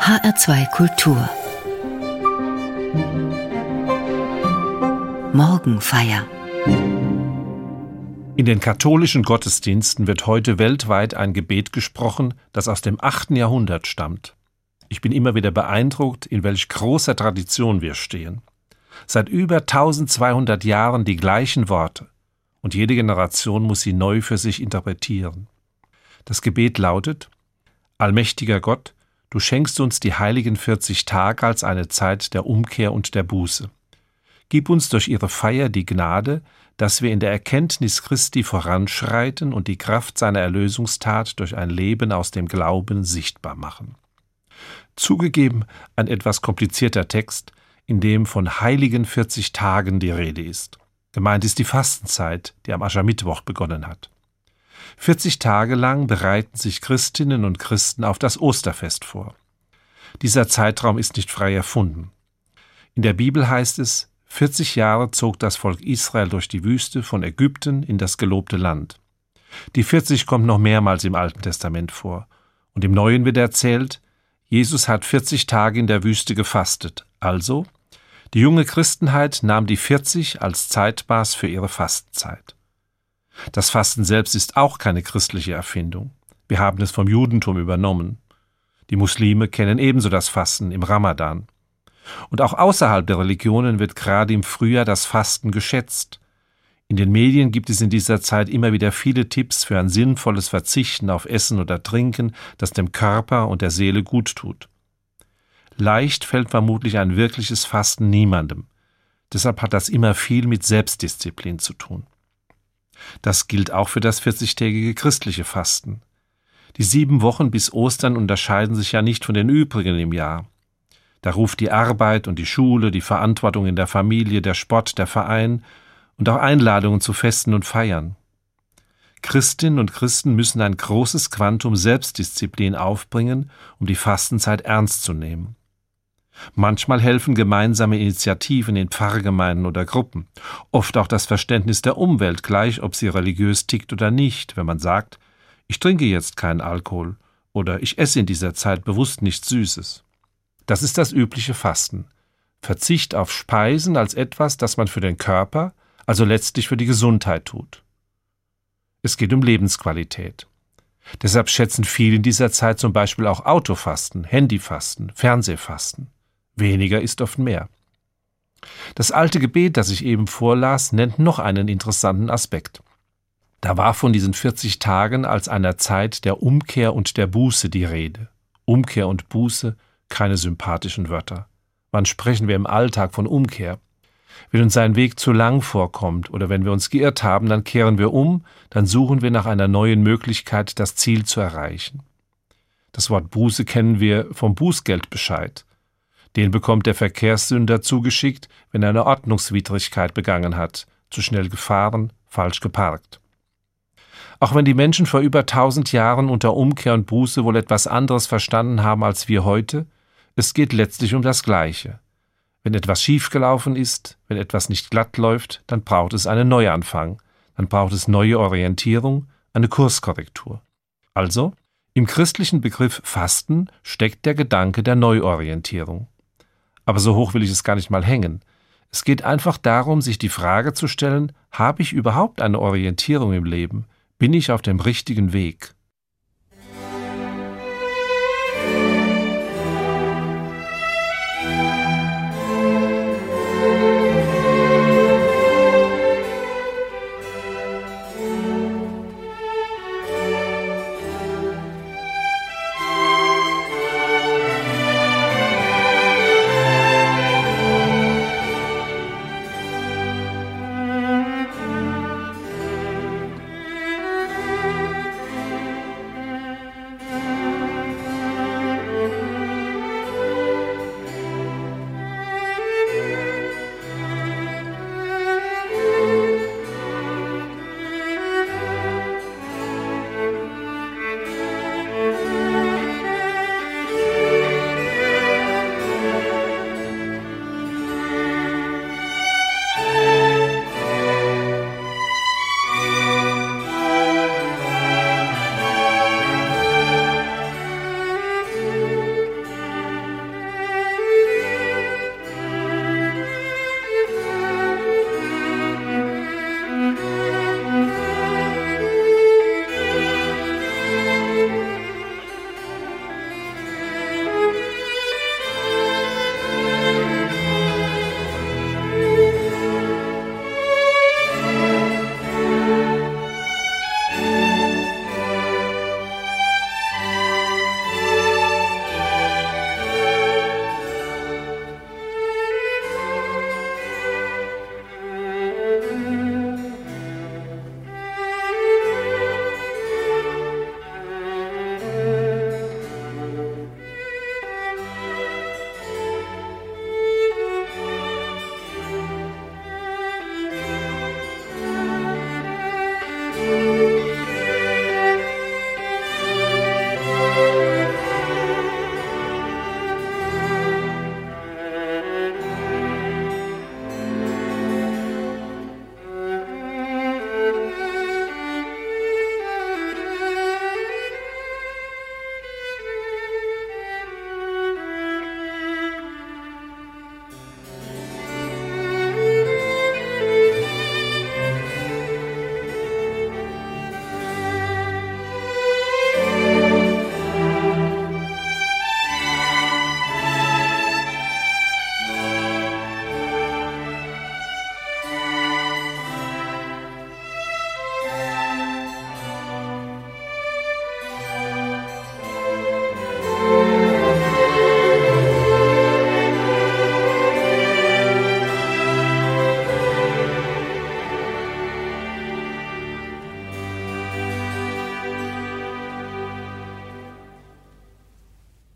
HR2 Kultur Morgenfeier In den katholischen Gottesdiensten wird heute weltweit ein Gebet gesprochen, das aus dem 8. Jahrhundert stammt. Ich bin immer wieder beeindruckt, in welch großer Tradition wir stehen. Seit über 1200 Jahren die gleichen Worte, und jede Generation muss sie neu für sich interpretieren. Das Gebet lautet Allmächtiger Gott, du schenkst uns die heiligen 40 Tage als eine Zeit der Umkehr und der Buße. Gib uns durch ihre Feier die Gnade, dass wir in der Erkenntnis Christi voranschreiten und die Kraft seiner Erlösungstat durch ein Leben aus dem Glauben sichtbar machen. Zugegeben ein etwas komplizierter Text, in dem von heiligen 40 Tagen die Rede ist. Gemeint ist die Fastenzeit, die am Aschermittwoch begonnen hat. 40 Tage lang bereiten sich Christinnen und Christen auf das Osterfest vor. Dieser Zeitraum ist nicht frei erfunden. In der Bibel heißt es, 40 Jahre zog das Volk Israel durch die Wüste von Ägypten in das gelobte Land. Die 40 kommt noch mehrmals im Alten Testament vor. Und im Neuen wird erzählt, Jesus hat 40 Tage in der Wüste gefastet. Also, die junge Christenheit nahm die 40 als Zeitmaß für ihre Fastenzeit. Das Fasten selbst ist auch keine christliche Erfindung. Wir haben es vom Judentum übernommen. Die Muslime kennen ebenso das Fasten im Ramadan. Und auch außerhalb der Religionen wird gerade im Frühjahr das Fasten geschätzt. In den Medien gibt es in dieser Zeit immer wieder viele Tipps für ein sinnvolles Verzichten auf Essen oder Trinken, das dem Körper und der Seele gut tut. Leicht fällt vermutlich ein wirkliches Fasten niemandem. Deshalb hat das immer viel mit Selbstdisziplin zu tun. Das gilt auch für das 40-tägige christliche Fasten. Die sieben Wochen bis Ostern unterscheiden sich ja nicht von den übrigen im Jahr. Da ruft die Arbeit und die Schule, die Verantwortung in der Familie, der Sport, der Verein und auch Einladungen zu Festen und Feiern. Christinnen und Christen müssen ein großes Quantum Selbstdisziplin aufbringen, um die Fastenzeit ernst zu nehmen. Manchmal helfen gemeinsame Initiativen in Pfarrgemeinden oder Gruppen, oft auch das Verständnis der Umwelt, gleich ob sie religiös tickt oder nicht, wenn man sagt, ich trinke jetzt keinen Alkohol oder ich esse in dieser Zeit bewusst nichts Süßes. Das ist das übliche Fasten. Verzicht auf Speisen als etwas, das man für den Körper, also letztlich für die Gesundheit tut. Es geht um Lebensqualität. Deshalb schätzen viele in dieser Zeit zum Beispiel auch Autofasten, Handyfasten, Fernsehfasten. Weniger ist oft mehr. Das alte Gebet, das ich eben vorlas, nennt noch einen interessanten Aspekt. Da war von diesen 40 Tagen als einer Zeit der Umkehr und der Buße die Rede. Umkehr und Buße, keine sympathischen Wörter. Wann sprechen wir im Alltag von Umkehr? Wenn uns ein Weg zu lang vorkommt oder wenn wir uns geirrt haben, dann kehren wir um, dann suchen wir nach einer neuen Möglichkeit, das Ziel zu erreichen. Das Wort Buße kennen wir vom Bußgeldbescheid. Den bekommt der Verkehrssünder zugeschickt, wenn er eine Ordnungswidrigkeit begangen hat, zu schnell gefahren, falsch geparkt. Auch wenn die Menschen vor über tausend Jahren unter Umkehr und Buße wohl etwas anderes verstanden haben als wir heute, es geht letztlich um das Gleiche. Wenn etwas schiefgelaufen ist, wenn etwas nicht glatt läuft, dann braucht es einen Neuanfang, dann braucht es neue Orientierung, eine Kurskorrektur. Also, im christlichen Begriff Fasten steckt der Gedanke der Neuorientierung. Aber so hoch will ich es gar nicht mal hängen. Es geht einfach darum, sich die Frage zu stellen, habe ich überhaupt eine Orientierung im Leben? Bin ich auf dem richtigen Weg?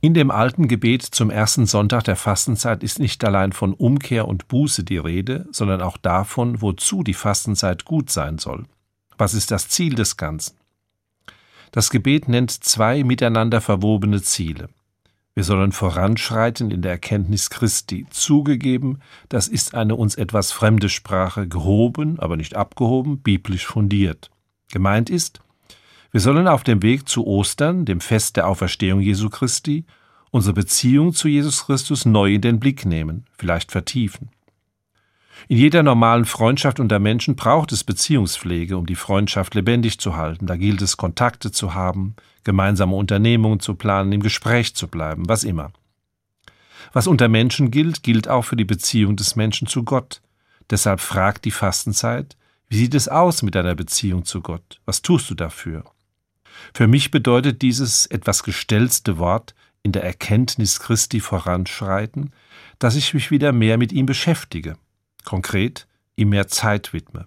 In dem alten Gebet zum ersten Sonntag der Fastenzeit ist nicht allein von Umkehr und Buße die Rede, sondern auch davon, wozu die Fastenzeit gut sein soll. Was ist das Ziel des Ganzen? Das Gebet nennt zwei miteinander verwobene Ziele. Wir sollen voranschreiten in der Erkenntnis Christi. Zugegeben, das ist eine uns etwas fremde Sprache, gehoben, aber nicht abgehoben, biblisch fundiert. Gemeint ist, wir sollen auf dem Weg zu Ostern, dem Fest der Auferstehung Jesu Christi, unsere Beziehung zu Jesus Christus neu in den Blick nehmen, vielleicht vertiefen. In jeder normalen Freundschaft unter Menschen braucht es Beziehungspflege, um die Freundschaft lebendig zu halten. Da gilt es, Kontakte zu haben, gemeinsame Unternehmungen zu planen, im Gespräch zu bleiben, was immer. Was unter Menschen gilt, gilt auch für die Beziehung des Menschen zu Gott. Deshalb fragt die Fastenzeit, wie sieht es aus mit deiner Beziehung zu Gott? Was tust du dafür? Für mich bedeutet dieses etwas gestellte Wort in der Erkenntnis Christi voranschreiten, dass ich mich wieder mehr mit ihm beschäftige, konkret ihm mehr Zeit widme.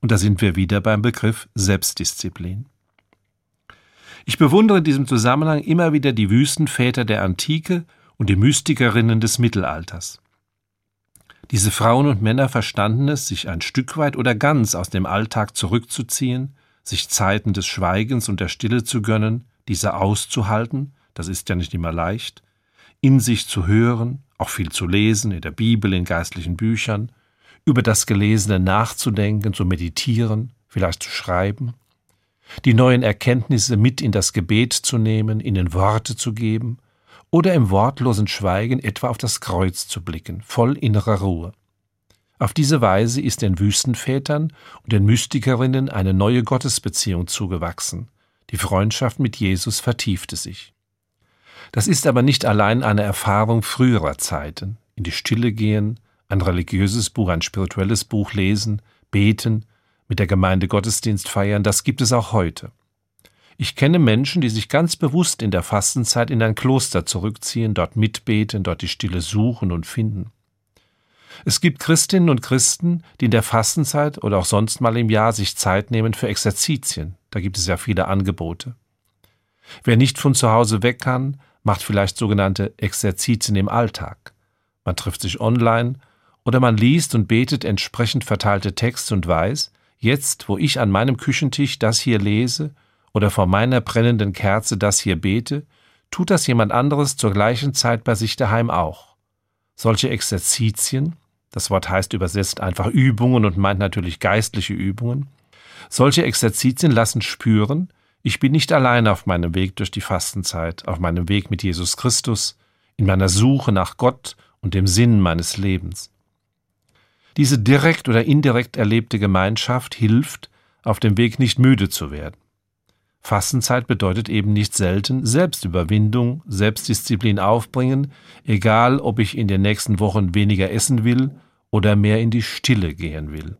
Und da sind wir wieder beim Begriff Selbstdisziplin. Ich bewundere in diesem Zusammenhang immer wieder die Wüstenväter der Antike und die Mystikerinnen des Mittelalters. Diese Frauen und Männer verstanden es, sich ein Stück weit oder ganz aus dem Alltag zurückzuziehen, sich Zeiten des Schweigens und der Stille zu gönnen, diese auszuhalten, das ist ja nicht immer leicht, in sich zu hören, auch viel zu lesen, in der Bibel, in geistlichen Büchern, über das Gelesene nachzudenken, zu meditieren, vielleicht zu schreiben, die neuen Erkenntnisse mit in das Gebet zu nehmen, ihnen Worte zu geben oder im wortlosen Schweigen etwa auf das Kreuz zu blicken, voll innerer Ruhe. Auf diese Weise ist den Wüstenvätern und den Mystikerinnen eine neue Gottesbeziehung zugewachsen. Die Freundschaft mit Jesus vertiefte sich. Das ist aber nicht allein eine Erfahrung früherer Zeiten. In die Stille gehen, ein religiöses Buch, ein spirituelles Buch lesen, beten, mit der Gemeinde Gottesdienst feiern, das gibt es auch heute. Ich kenne Menschen, die sich ganz bewusst in der Fastenzeit in ein Kloster zurückziehen, dort mitbeten, dort die Stille suchen und finden. Es gibt Christinnen und Christen, die in der Fastenzeit oder auch sonst mal im Jahr sich Zeit nehmen für Exerzitien. Da gibt es ja viele Angebote. Wer nicht von zu Hause weg kann, macht vielleicht sogenannte Exerzitien im Alltag. Man trifft sich online oder man liest und betet entsprechend verteilte Texte und weiß, jetzt, wo ich an meinem Küchentisch das hier lese oder vor meiner brennenden Kerze das hier bete, tut das jemand anderes zur gleichen Zeit bei sich daheim auch. Solche Exerzitien, das Wort heißt übersetzt einfach Übungen und meint natürlich geistliche Übungen, solche Exerzitien lassen spüren, ich bin nicht allein auf meinem Weg durch die Fastenzeit, auf meinem Weg mit Jesus Christus, in meiner Suche nach Gott und dem Sinn meines Lebens. Diese direkt oder indirekt erlebte Gemeinschaft hilft, auf dem Weg nicht müde zu werden. Fastenzeit bedeutet eben nicht selten Selbstüberwindung, Selbstdisziplin aufbringen, egal ob ich in den nächsten Wochen weniger essen will oder mehr in die Stille gehen will.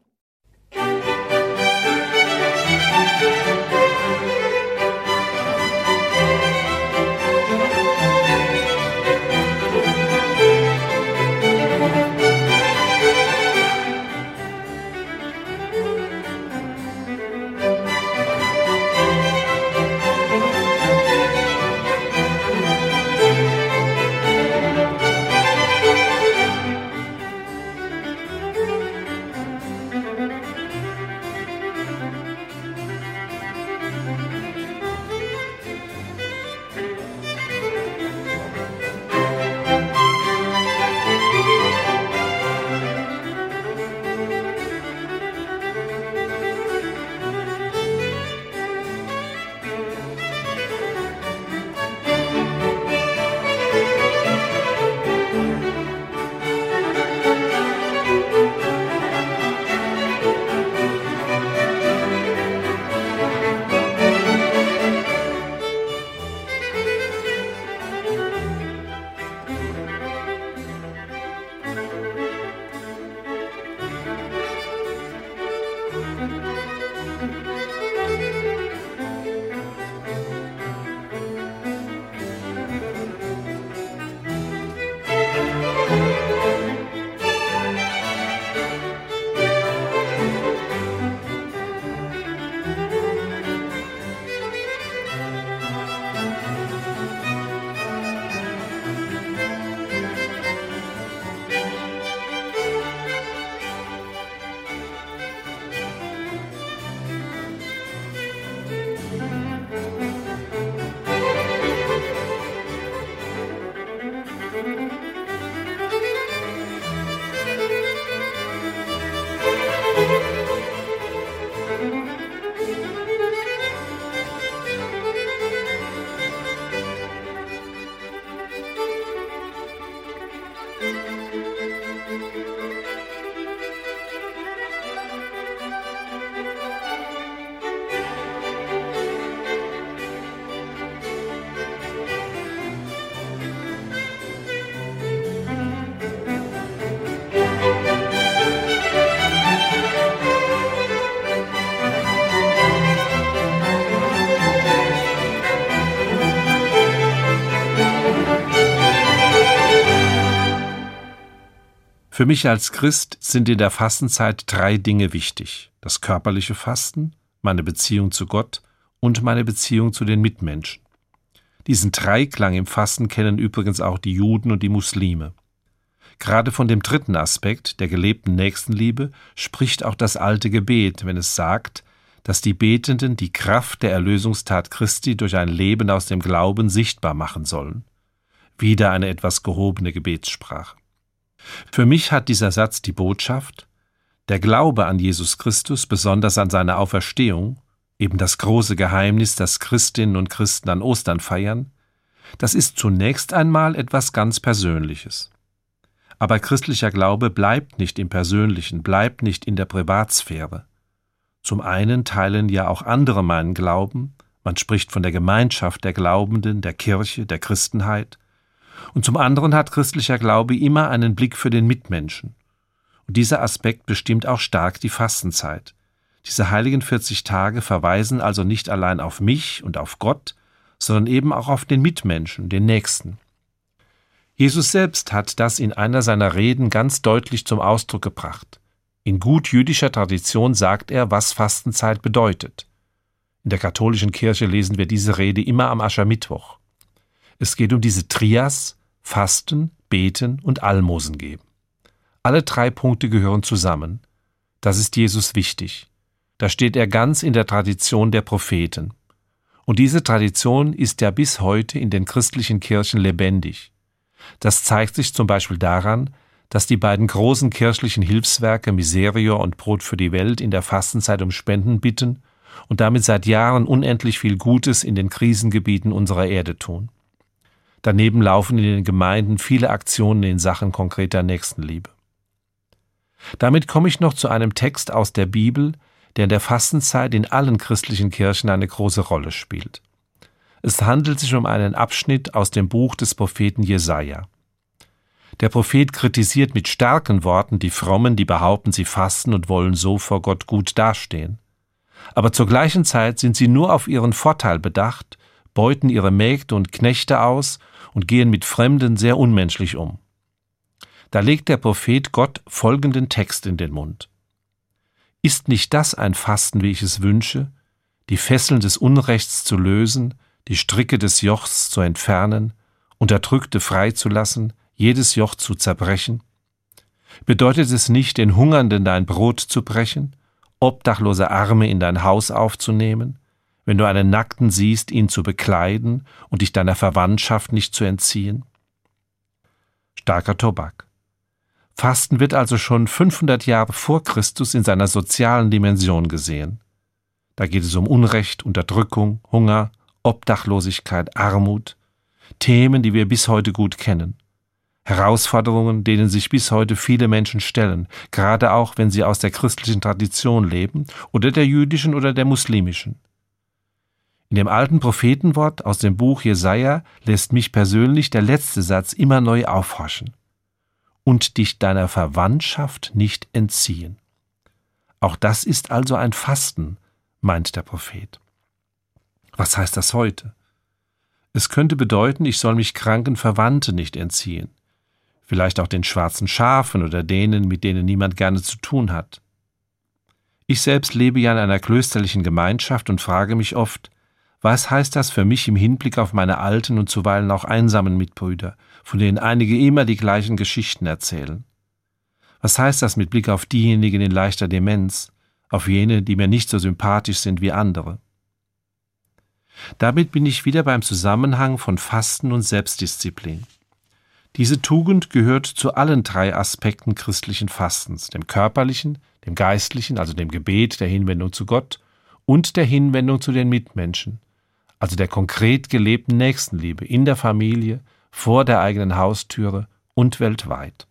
Für mich als Christ sind in der Fastenzeit drei Dinge wichtig. Das körperliche Fasten, meine Beziehung zu Gott und meine Beziehung zu den Mitmenschen. Diesen Dreiklang im Fasten kennen übrigens auch die Juden und die Muslime. Gerade von dem dritten Aspekt, der gelebten Nächstenliebe, spricht auch das alte Gebet, wenn es sagt, dass die Betenden die Kraft der Erlösungstat Christi durch ein Leben aus dem Glauben sichtbar machen sollen. Wieder eine etwas gehobene Gebetssprache. Für mich hat dieser Satz die Botschaft, der Glaube an Jesus Christus, besonders an seine Auferstehung, eben das große Geheimnis, das Christinnen und Christen an Ostern feiern, das ist zunächst einmal etwas ganz Persönliches. Aber christlicher Glaube bleibt nicht im Persönlichen, bleibt nicht in der Privatsphäre. Zum einen teilen ja auch andere meinen Glauben, man spricht von der Gemeinschaft der Glaubenden, der Kirche, der Christenheit, und zum anderen hat christlicher Glaube immer einen Blick für den Mitmenschen. Und dieser Aspekt bestimmt auch stark die Fastenzeit. Diese heiligen 40 Tage verweisen also nicht allein auf mich und auf Gott, sondern eben auch auf den Mitmenschen, den Nächsten. Jesus selbst hat das in einer seiner Reden ganz deutlich zum Ausdruck gebracht. In gut jüdischer Tradition sagt er, was Fastenzeit bedeutet. In der katholischen Kirche lesen wir diese Rede immer am Aschermittwoch. Es geht um diese Trias Fasten, Beten und Almosen geben. Alle drei Punkte gehören zusammen. Das ist Jesus wichtig. Da steht er ganz in der Tradition der Propheten. Und diese Tradition ist ja bis heute in den christlichen Kirchen lebendig. Das zeigt sich zum Beispiel daran, dass die beiden großen kirchlichen Hilfswerke Miserior und Brot für die Welt in der Fastenzeit um Spenden bitten und damit seit Jahren unendlich viel Gutes in den Krisengebieten unserer Erde tun. Daneben laufen in den Gemeinden viele Aktionen in Sachen konkreter Nächstenliebe. Damit komme ich noch zu einem Text aus der Bibel, der in der Fastenzeit in allen christlichen Kirchen eine große Rolle spielt. Es handelt sich um einen Abschnitt aus dem Buch des Propheten Jesaja. Der Prophet kritisiert mit starken Worten die Frommen, die behaupten, sie fasten und wollen so vor Gott gut dastehen. Aber zur gleichen Zeit sind sie nur auf ihren Vorteil bedacht beuten ihre Mägde und Knechte aus und gehen mit Fremden sehr unmenschlich um. Da legt der Prophet Gott folgenden Text in den Mund. Ist nicht das ein Fasten, wie ich es wünsche, die Fesseln des Unrechts zu lösen, die Stricke des Jochs zu entfernen, Unterdrückte freizulassen, jedes Joch zu zerbrechen? Bedeutet es nicht, den Hungernden dein Brot zu brechen, obdachlose Arme in dein Haus aufzunehmen, wenn du einen Nackten siehst, ihn zu bekleiden und dich deiner Verwandtschaft nicht zu entziehen? Starker Tobak. Fasten wird also schon 500 Jahre vor Christus in seiner sozialen Dimension gesehen. Da geht es um Unrecht, Unterdrückung, Hunger, Obdachlosigkeit, Armut, Themen, die wir bis heute gut kennen. Herausforderungen, denen sich bis heute viele Menschen stellen, gerade auch wenn sie aus der christlichen Tradition leben oder der jüdischen oder der muslimischen. In dem alten Prophetenwort aus dem Buch Jesaja lässt mich persönlich der letzte Satz immer neu aufhorchen. Und dich deiner Verwandtschaft nicht entziehen. Auch das ist also ein Fasten, meint der Prophet. Was heißt das heute? Es könnte bedeuten, ich soll mich kranken Verwandte nicht entziehen. Vielleicht auch den schwarzen Schafen oder denen, mit denen niemand gerne zu tun hat. Ich selbst lebe ja in einer klösterlichen Gemeinschaft und frage mich oft, was heißt das für mich im Hinblick auf meine alten und zuweilen auch einsamen Mitbrüder, von denen einige immer die gleichen Geschichten erzählen? Was heißt das mit Blick auf diejenigen in leichter Demenz, auf jene, die mir nicht so sympathisch sind wie andere? Damit bin ich wieder beim Zusammenhang von Fasten und Selbstdisziplin. Diese Tugend gehört zu allen drei Aspekten christlichen Fastens, dem körperlichen, dem geistlichen, also dem Gebet, der Hinwendung zu Gott und der Hinwendung zu den Mitmenschen, also der konkret gelebten Nächstenliebe in der Familie, vor der eigenen Haustüre und weltweit.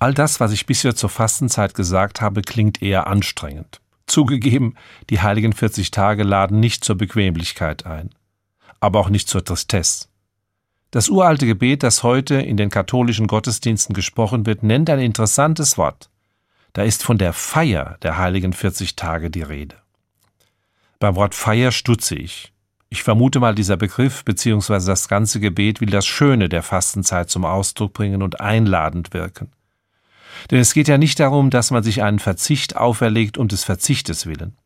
All das, was ich bisher zur Fastenzeit gesagt habe, klingt eher anstrengend. Zugegeben, die heiligen 40 Tage laden nicht zur Bequemlichkeit ein, aber auch nicht zur Tristesse. Das uralte Gebet, das heute in den katholischen Gottesdiensten gesprochen wird, nennt ein interessantes Wort. Da ist von der Feier der heiligen 40 Tage die Rede. Beim Wort Feier stutze ich. Ich vermute mal, dieser Begriff bzw. das ganze Gebet will das Schöne der Fastenzeit zum Ausdruck bringen und einladend wirken. Denn es geht ja nicht darum, dass man sich einen Verzicht auferlegt um des Verzichtes willen.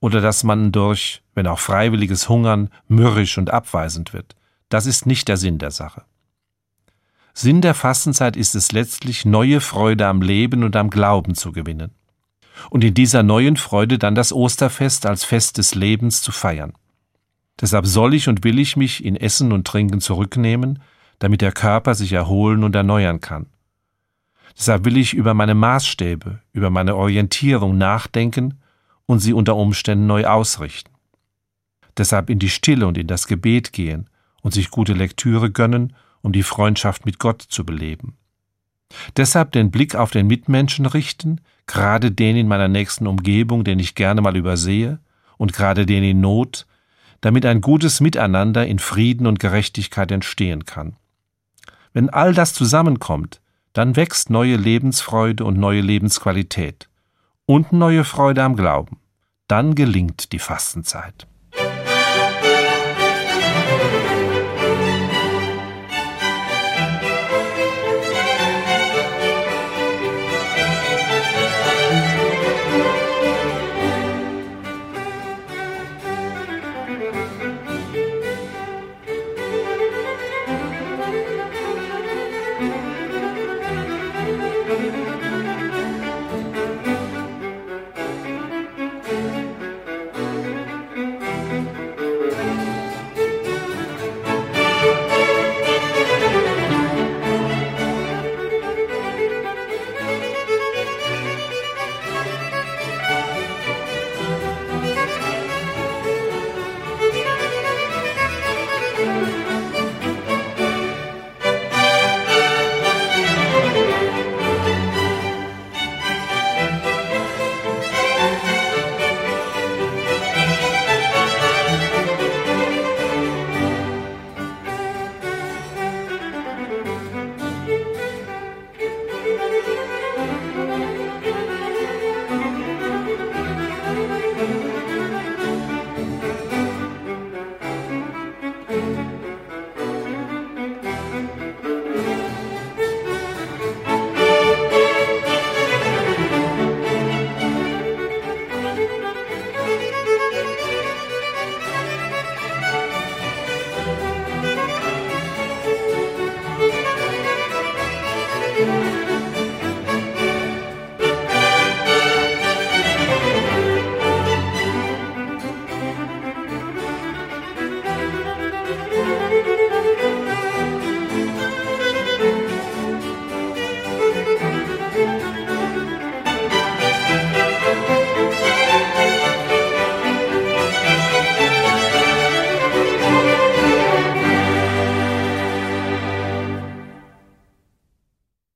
Oder dass man durch, wenn auch freiwilliges Hungern, mürrisch und abweisend wird. Das ist nicht der Sinn der Sache. Sinn der Fastenzeit ist es letztlich, neue Freude am Leben und am Glauben zu gewinnen. Und in dieser neuen Freude dann das Osterfest als Fest des Lebens zu feiern. Deshalb soll ich und will ich mich in Essen und Trinken zurücknehmen, damit der Körper sich erholen und erneuern kann. Deshalb will ich über meine Maßstäbe, über meine Orientierung nachdenken und sie unter Umständen neu ausrichten. Deshalb in die Stille und in das Gebet gehen und sich gute Lektüre gönnen, um die Freundschaft mit Gott zu beleben. Deshalb den Blick auf den Mitmenschen richten, gerade den in meiner nächsten Umgebung, den ich gerne mal übersehe, und gerade den in Not, damit ein gutes Miteinander in Frieden und Gerechtigkeit entstehen kann. Wenn all das zusammenkommt, dann wächst neue Lebensfreude und neue Lebensqualität und neue Freude am Glauben. Dann gelingt die Fastenzeit. Musik